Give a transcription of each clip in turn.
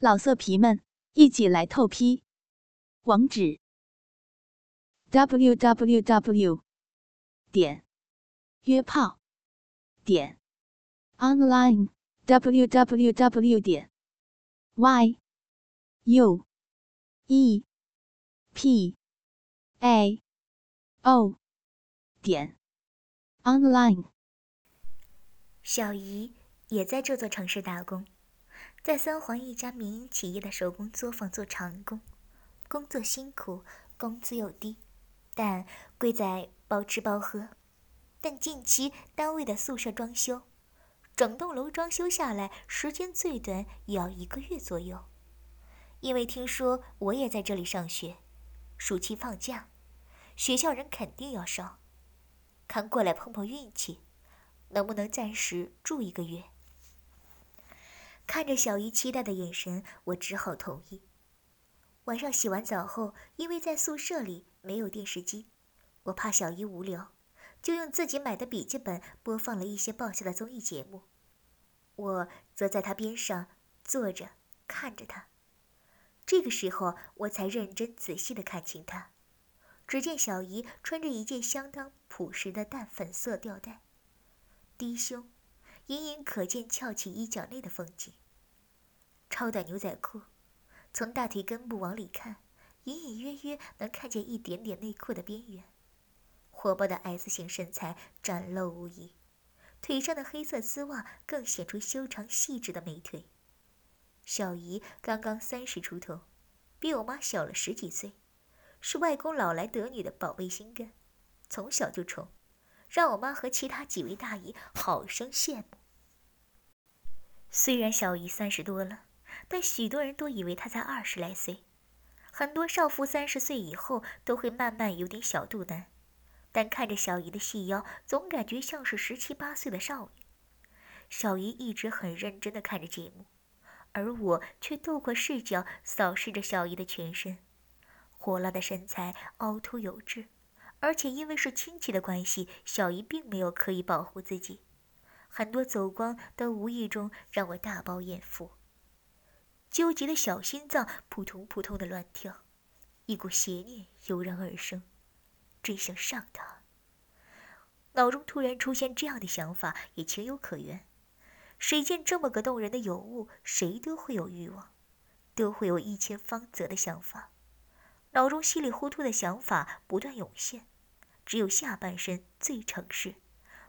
老色皮们，一起来透批！网址：w w w 点约炮点 online w w w 点 y u e p a o 点 online。小姨也在这座城市打工。在三环一家民营企业的手工作坊做长工，工作辛苦，工资又低，但贵在包吃包喝。但近期单位的宿舍装修，整栋楼装修下来时间最短也要一个月左右。因为听说我也在这里上学，暑期放假，学校人肯定要少，看过来碰碰运气，能不能暂时住一个月？看着小姨期待的眼神，我只好同意。晚上洗完澡后，因为在宿舍里没有电视机，我怕小姨无聊，就用自己买的笔记本播放了一些爆笑的综艺节目。我则在她边上坐着看着她。这个时候，我才认真仔细地看清她。只见小姨穿着一件相当朴实的淡粉色吊带，低胸。隐隐可见翘起衣角内的风景。超短牛仔裤，从大腿根部往里看，隐隐约约能看见一点点内裤的边缘。火爆的 S 型身材展露无遗，腿上的黑色丝袜更显出修长细致的美腿。小姨刚刚三十出头，比我妈小了十几岁，是外公老来得女的宝贝心肝，从小就宠，让我妈和其他几位大姨好生羡慕。虽然小姨三十多了，但许多人都以为她才二十来岁。很多少妇三十岁以后都会慢慢有点小肚腩，但看着小姨的细腰，总感觉像是十七八岁的少女。小姨一直很认真地看着节目，而我却透过视角扫视着小姨的全身，火辣的身材凹凸有致，而且因为是亲戚的关系，小姨并没有刻意保护自己。很多走光都无意中让我大饱眼福，纠结的小心脏扑通扑通的乱跳，一股邪念油然而生，真想上他。脑中突然出现这样的想法也情有可原，谁见这么个动人的尤物，谁都会有欲望，都会有一千方泽的想法，脑中稀里糊涂的想法不断涌现，只有下半身最诚实。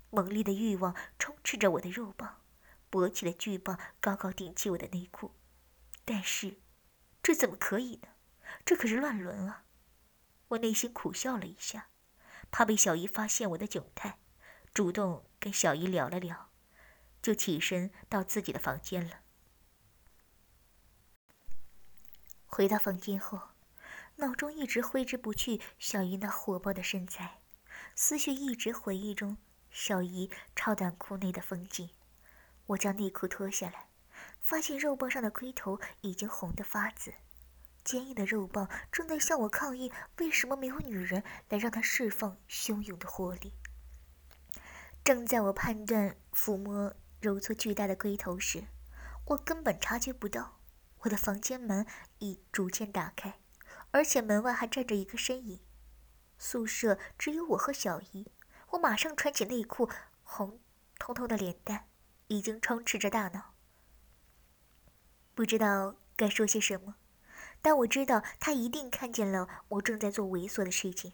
猛烈的欲望充斥着我的肉棒，勃起的巨棒高高顶起我的内裤，但是，这怎么可以呢？这可是乱伦啊！我内心苦笑了一下，怕被小姨发现我的窘态，主动跟小姨聊了聊，就起身到自己的房间了。回到房间后，脑中一直挥之不去小姨那火爆的身材，思绪一直回忆中。小姨超短裤内的风景，我将内裤脱下来，发现肉棒上的龟头已经红得发紫，坚硬的肉棒正在向我抗议：为什么没有女人来让它释放汹涌的活力？正在我判断抚摸揉搓巨大的龟头时，我根本察觉不到，我的房间门已逐渐打开，而且门外还站着一个身影。宿舍只有我和小姨。我马上穿起内裤，红彤彤的脸蛋已经充斥着大脑，不知道该说些什么，但我知道他一定看见了我正在做猥琐的事情。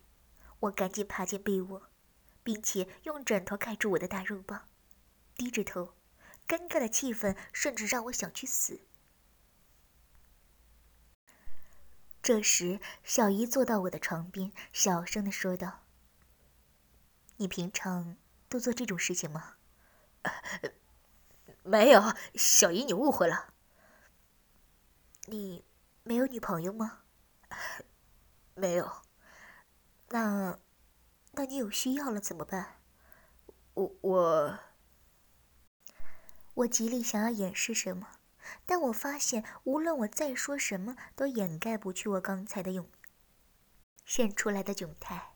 我赶紧爬进被窝，并且用枕头盖住我的大肉棒，低着头，尴尬的气氛甚至让我想去死。这时，小姨坐到我的床边，小声的说道。你平常都做这种事情吗？没有，小姨，你误会了。你没有女朋友吗？没有。那，那你有需要了怎么办？我我，我极力想要掩饰什么，但我发现无论我再说什么，都掩盖不去我刚才的勇现出来的窘态。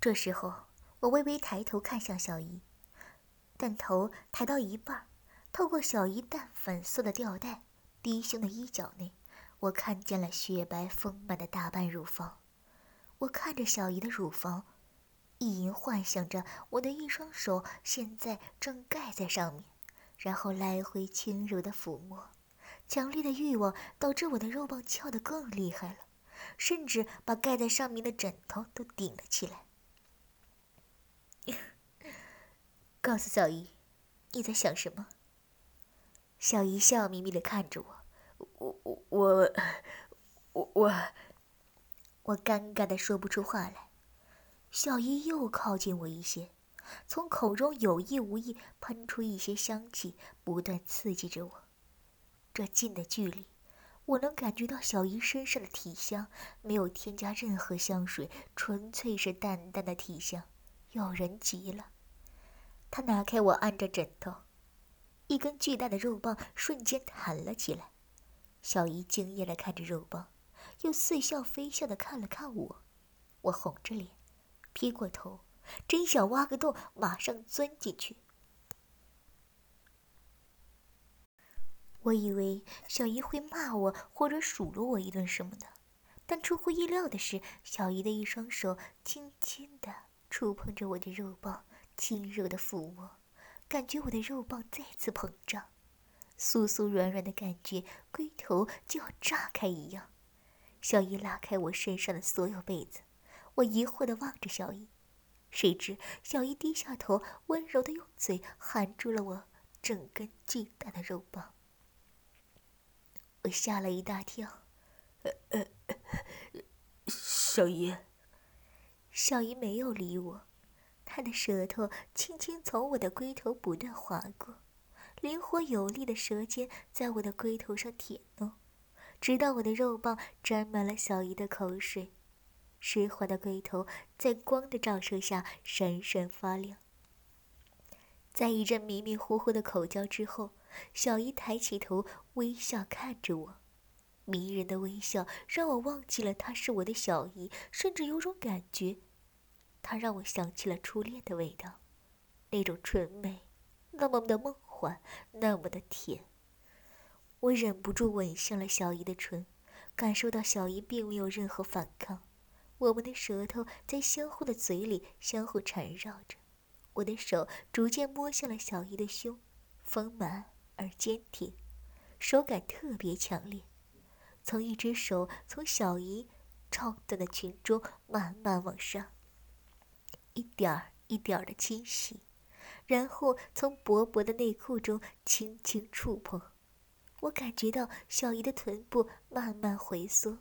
这时候。我微微抬头看向小姨，但头抬到一半，透过小姨淡粉色的吊带，低胸的衣角内，我看见了雪白丰满的大半乳房。我看着小姨的乳房，意淫幻想着我的一双手现在正盖在上面，然后来回轻柔的抚摸。强烈的欲望导致我的肉棒翘得更厉害了，甚至把盖在上面的枕头都顶了起来。告诉小姨，你在想什么？小姨笑眯眯的看着我，我我我我我。尴尬的说不出话来，小姨又靠近我一些，从口中有意无意喷出一些香气，不断刺激着我。这近的距离，我能感觉到小姨身上的体香，没有添加任何香水，纯粹是淡淡的体香，诱人极了。他拿开我按着枕头，一根巨大的肉棒瞬间弹了起来。小姨惊讶的看着肉棒。又似笑非笑的看了看我，我红着脸，撇过头，真想挖个洞，马上钻进去。我以为小姨会骂我或者数落我一顿什么的，但出乎意料的是，小姨的一双手轻轻的触碰着我的肉棒，轻柔的抚摸，感觉我的肉棒再次膨胀，酥酥软软的感觉，龟头就要炸开一样。小姨拉开我身上的所有被子，我疑惑的望着小姨，谁知小姨低下头，温柔的用嘴含住了我整根巨大的肉棒。我吓了一大跳，小姨。小姨没有理我，他的舌头轻轻从我的龟头不断划过，灵活有力的舌尖在我的龟头上舔弄。直到我的肉棒沾满了小姨的口水，湿滑的龟头在光的照射下闪闪发亮。在一阵迷迷糊糊的口交之后，小姨抬起头，微笑看着我，迷人的微笑让我忘记了她是我的小姨，甚至有种感觉，它让我想起了初恋的味道，那种纯美，那么的梦幻，那么的甜。我忍不住吻向了小姨的唇，感受到小姨并没有任何反抗。我们的舌头在相互的嘴里相互缠绕着，我的手逐渐摸向了小姨的胸，丰满而坚挺，手感特别强烈。从一只手从小姨超短的裙中慢慢往上，一点儿一点儿的清洗，然后从薄薄的内裤中轻轻触碰。我感觉到小姨的臀部慢慢回缩，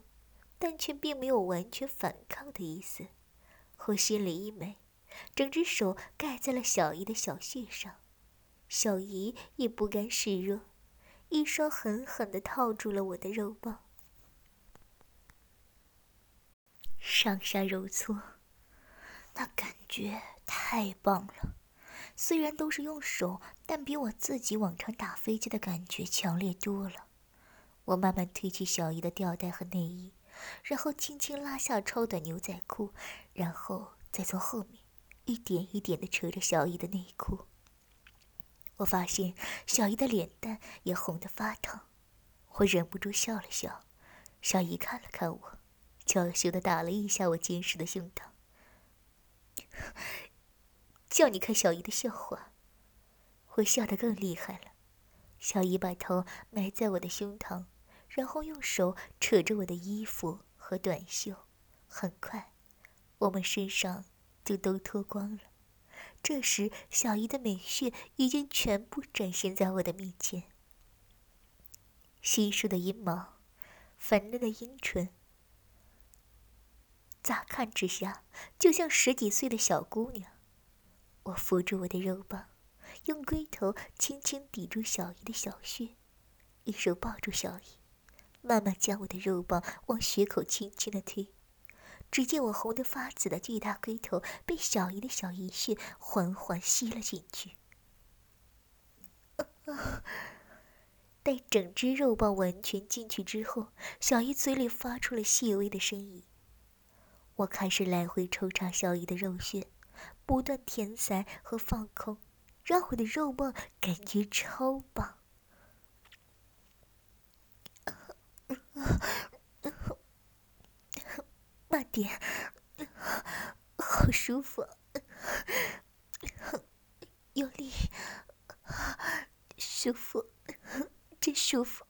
但却并没有完全反抗的意思。我心里一美，整只手盖在了小姨的小穴上，小姨也不甘示弱，一双狠狠地套住了我的肉棒，上下揉搓，那感觉太棒了。虽然都是用手，但比我自己往常打飞机的感觉强烈多了。我慢慢褪去小姨的吊带和内衣，然后轻轻拉下超短牛仔裤，然后再从后面一点一点的扯着小姨的内裤。我发现小姨的脸蛋也红得发烫，我忍不住笑了笑。小姨看了看我，娇羞的打了一下我坚实的胸膛。叫你看小姨的笑话，我笑得更厉害了。小姨把头埋在我的胸膛，然后用手扯着我的衣服和短袖。很快，我们身上就都脱光了。这时，小姨的美穴已经全部展现在我的面前：稀疏的阴毛，粉嫩的阴唇，乍看之下就像十几岁的小姑娘。我扶住我的肉棒，用龟头轻轻抵住小姨的小穴，一手抱住小姨，慢慢将我的肉棒往穴口轻轻的推。只见我红得发紫的巨大龟头被小姨的小阴穴缓缓吸了进去。待整只肉棒完全进去之后，小姨嘴里发出了细微的呻吟。我开始来回抽查小姨的肉穴不断填塞和放空让我的肉梦感觉超棒。慢点好舒服用力舒服真舒服。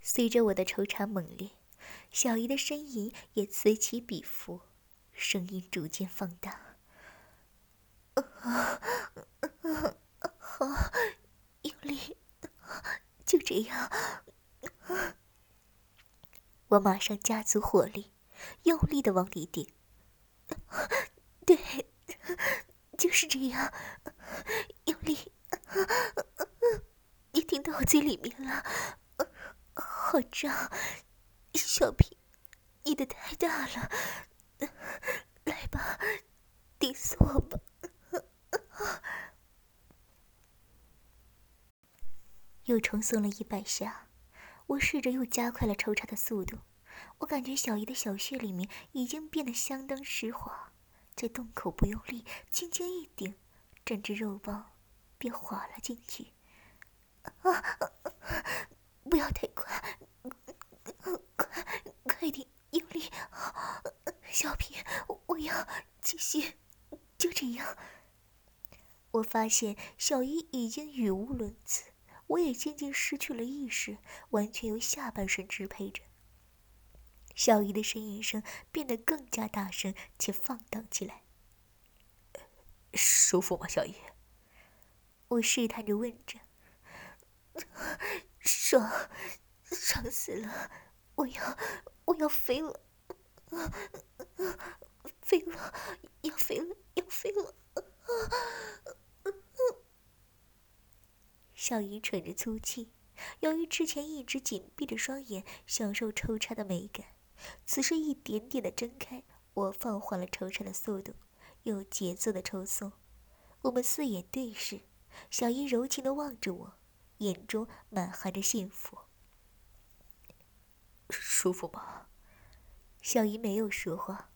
随着我的抽查猛烈小姨的呻吟也此起彼伏，声音逐渐放大。好，用力，就这样。我马上加足火力，用力的往里顶。对，就是这样，用力。你顶到我嘴里面了，好胀，小屁，你的太大了，来吧，顶死我吧。又重松了一百下，我试着又加快了抽插的速度。我感觉小姨的小穴里面已经变得相当湿滑，在洞口不用力，轻轻一顶，整只肉棒便滑了进去。啊！不要太快，快快点用力，小皮，我要继续，就这样。我发现小姨已经语无伦次。我也渐渐失去了意识，完全由下半身支配着。小姨的呻吟声变得更加大声且放荡起来。舒服吗，小姨？我试探着问着。爽，爽死了！我要，我要飞了，飞了，要飞了，要飞了！小姨喘着粗气，由于之前一直紧闭着双眼享受抽插的美感，此时一点点的睁开，我放缓了抽插的速度，有节奏的抽送。我们四眼对视，小姨柔情的望着我，眼中满含着幸福。舒服吗？小姨没有说话，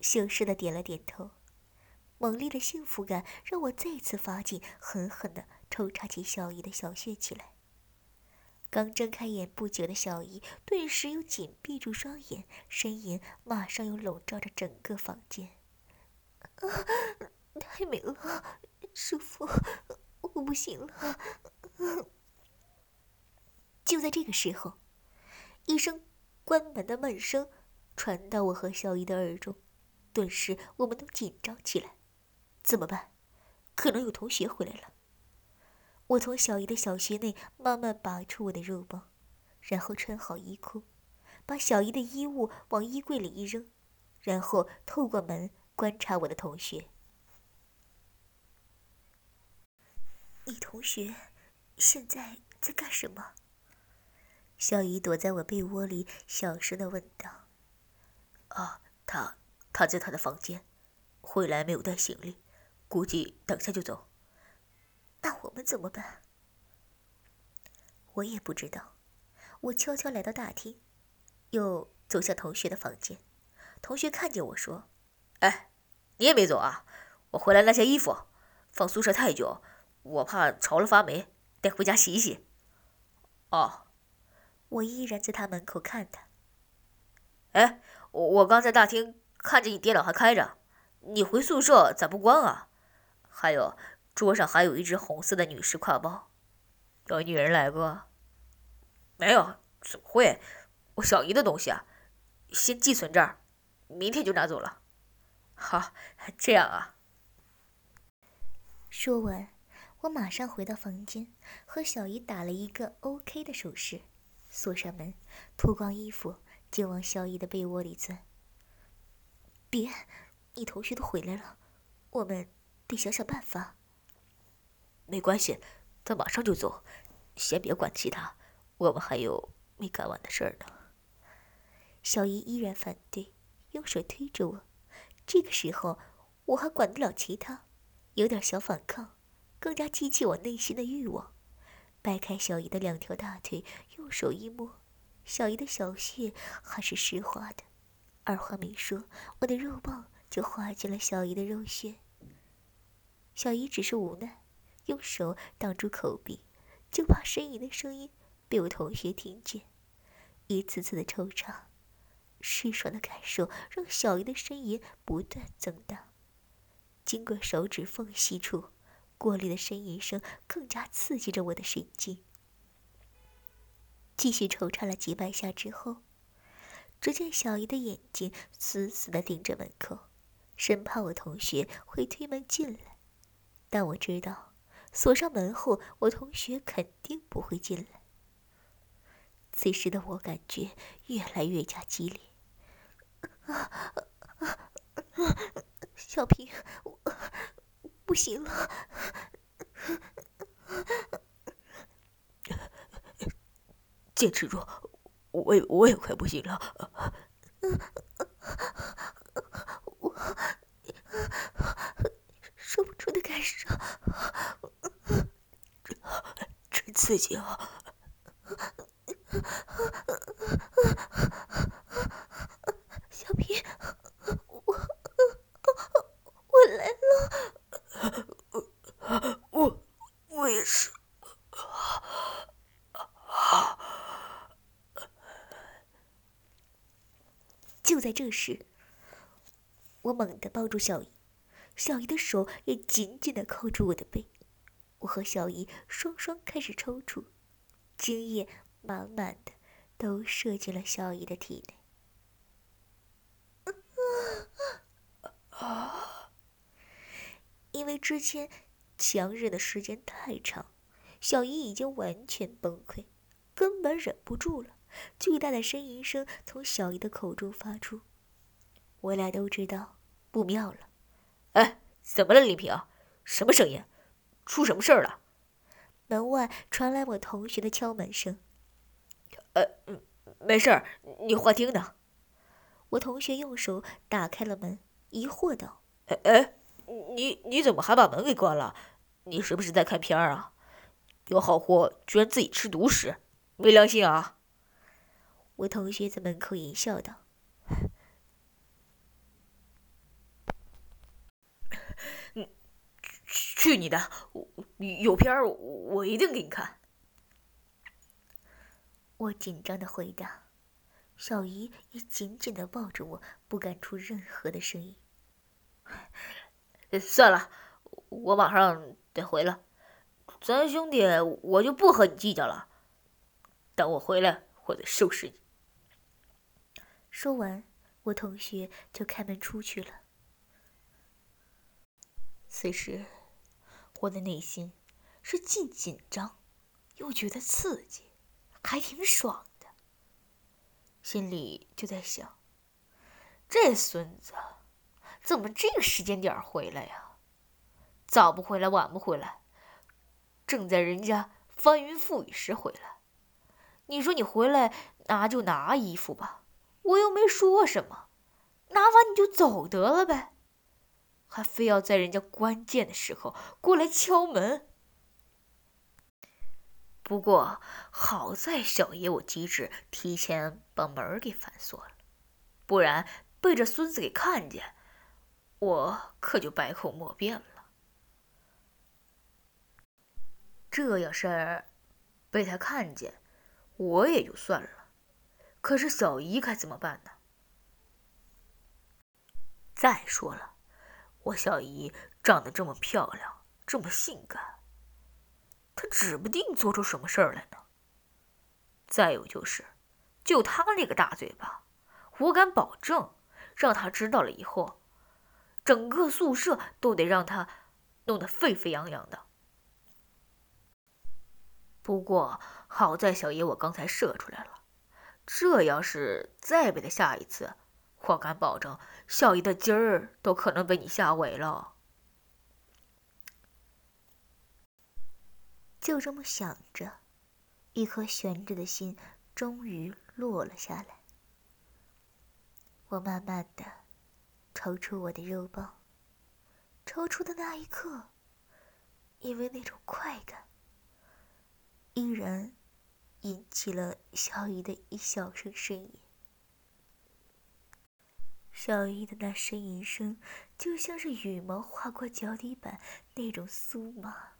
羞涩的点了点头。猛烈的幸福感让我再次发劲，狠狠的。抽插起小姨的小穴起来。刚睁开眼不久的小姨，顿时又紧闭住双眼，呻吟马上又笼罩着整个房间。啊，太美了，舒服，我不行了。就在这个时候，一声关门的闷声传到我和小姨的耳中，顿时我们都紧张起来。怎么办？可能有同学回来了。我从小姨的小穴内慢慢拔出我的肉棒，然后穿好衣裤，把小姨的衣物往衣柜里一扔，然后透过门观察我的同学。你同学现在在干什么？小姨躲在我被窝里，小声的问道：“啊，他他在他的房间，回来没有带行李，估计等下就走。”那我们怎么办？我也不知道。我悄悄来到大厅，又走向同学的房间。同学看见我说：“哎，你也没走啊？我回来拿些衣服，放宿舍太久，我怕潮了发霉，带回家洗洗。”哦，我依然在他门口看他。哎，我我刚在大厅看见你电脑还开着，你回宿舍咋不关啊？还有。桌上还有一只红色的女士挎包，有女人来过？没有，怎么会？我小姨的东西啊，先寄存这儿，明天就拿走了。好，这样啊。说完，我马上回到房间，和小姨打了一个 OK 的手势，锁上门，脱光衣服就往小姨的被窝里钻。别，你同学都回来了，我们得想想办法。没关系，他马上就走，先别管其他，我们还有没干完的事儿呢。小姨依然反对，用手推着我。这个时候我还管得了其他，有点小反抗，更加激起我内心的欲望。掰开小姨的两条大腿，用手一摸，小姨的小穴还是湿滑的。二话没说，我的肉棒就滑进了小姨的肉穴。小姨只是无奈。用手挡住口鼻，就怕呻吟的声音被我同学听见。一次次的抽插，湿爽的感受让小姨的呻吟不断增大。经过手指缝隙处，过滤的呻吟声更加刺激着我的神经。继续抽插了几百下之后，只见小姨的眼睛死死的盯着门口，生怕我同学会推门进来。但我知道，锁上门后，我同学肯定不会进来。此时的我感觉越来越加激烈。小平，我不行了，坚持住，我也我也快不行了。我说不出的感受，真刺激啊！小平，我我来了。我我也是。就在这时，我猛地抱住小姨，小姨的手也紧紧的扣住我的背，我和小姨双双开始抽搐，精液满满的都射进了小姨的体内。因为之前强忍的时间太长，小姨已经完全崩溃，根本忍不住了。巨大的呻吟声从小姨的口中发出，我俩都知道不妙了。哎，怎么了，林平？什么声音？出什么事儿了？门外传来我同学的敲门声。呃，没事儿，你幻听呢。我同学用手打开了门，疑惑道：“哎哎，你你怎么还把门给关了？你是不是在看片儿啊？有好货居然自己吃独食，没良心啊！”我同学在门口淫笑道：“嗯，去你的！有片儿，我一定给你看。”我紧张的回答，小姨也紧紧的抱着我，不敢出任何的声音。算了，我马上得回了，咱兄弟我就不和你计较了。等我回来，我再收拾你。说完，我同学就开门出去了。此时，我的内心是既紧张，又觉得刺激，还挺爽的。心里就在想：这孙子怎么这个时间点回来呀？早不回来，晚不回来，正在人家翻云覆雨时回来。你说你回来拿就拿衣服吧。我又没说什么，拿完你就走得了呗，还非要在人家关键的时候过来敲门。不过好在小爷我机智，提前把门给反锁了，不然被这孙子给看见，我可就百口莫辩了。这要是被他看见，我也就算了。可是小姨该怎么办呢？再说了，我小姨长得这么漂亮，这么性感，她指不定做出什么事儿来呢。再有就是，就她那个大嘴巴，我敢保证，让她知道了以后，整个宿舍都得让她弄得沸沸扬扬的。不过好在小爷我刚才射出来了。这要是再被他吓一次，我敢保证，小姨的筋儿都可能被你吓萎了。就这么想着，一颗悬着的心终于落了下来。我慢慢的抽出我的肉棒，抽出的那一刻，因为那种快感，依然。引起了小姨的一小声呻吟。小姨的那呻吟声，就像是羽毛划过脚底板那种酥麻、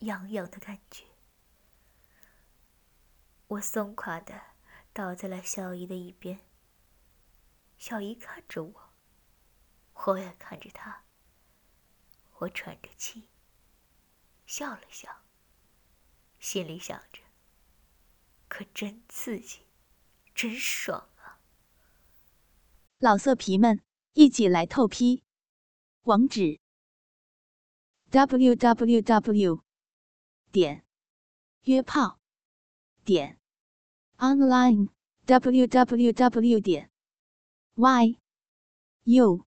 痒痒的感觉。我松垮的倒在了小姨的一边。小姨看着我，我也看着她。我喘着气，笑了笑，心里想着：可真刺激，真爽啊！老色皮们，一起来透批，网址：w w w 点约炮点 online w w w 点 y u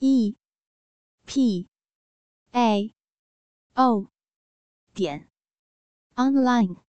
e p a o 点 online。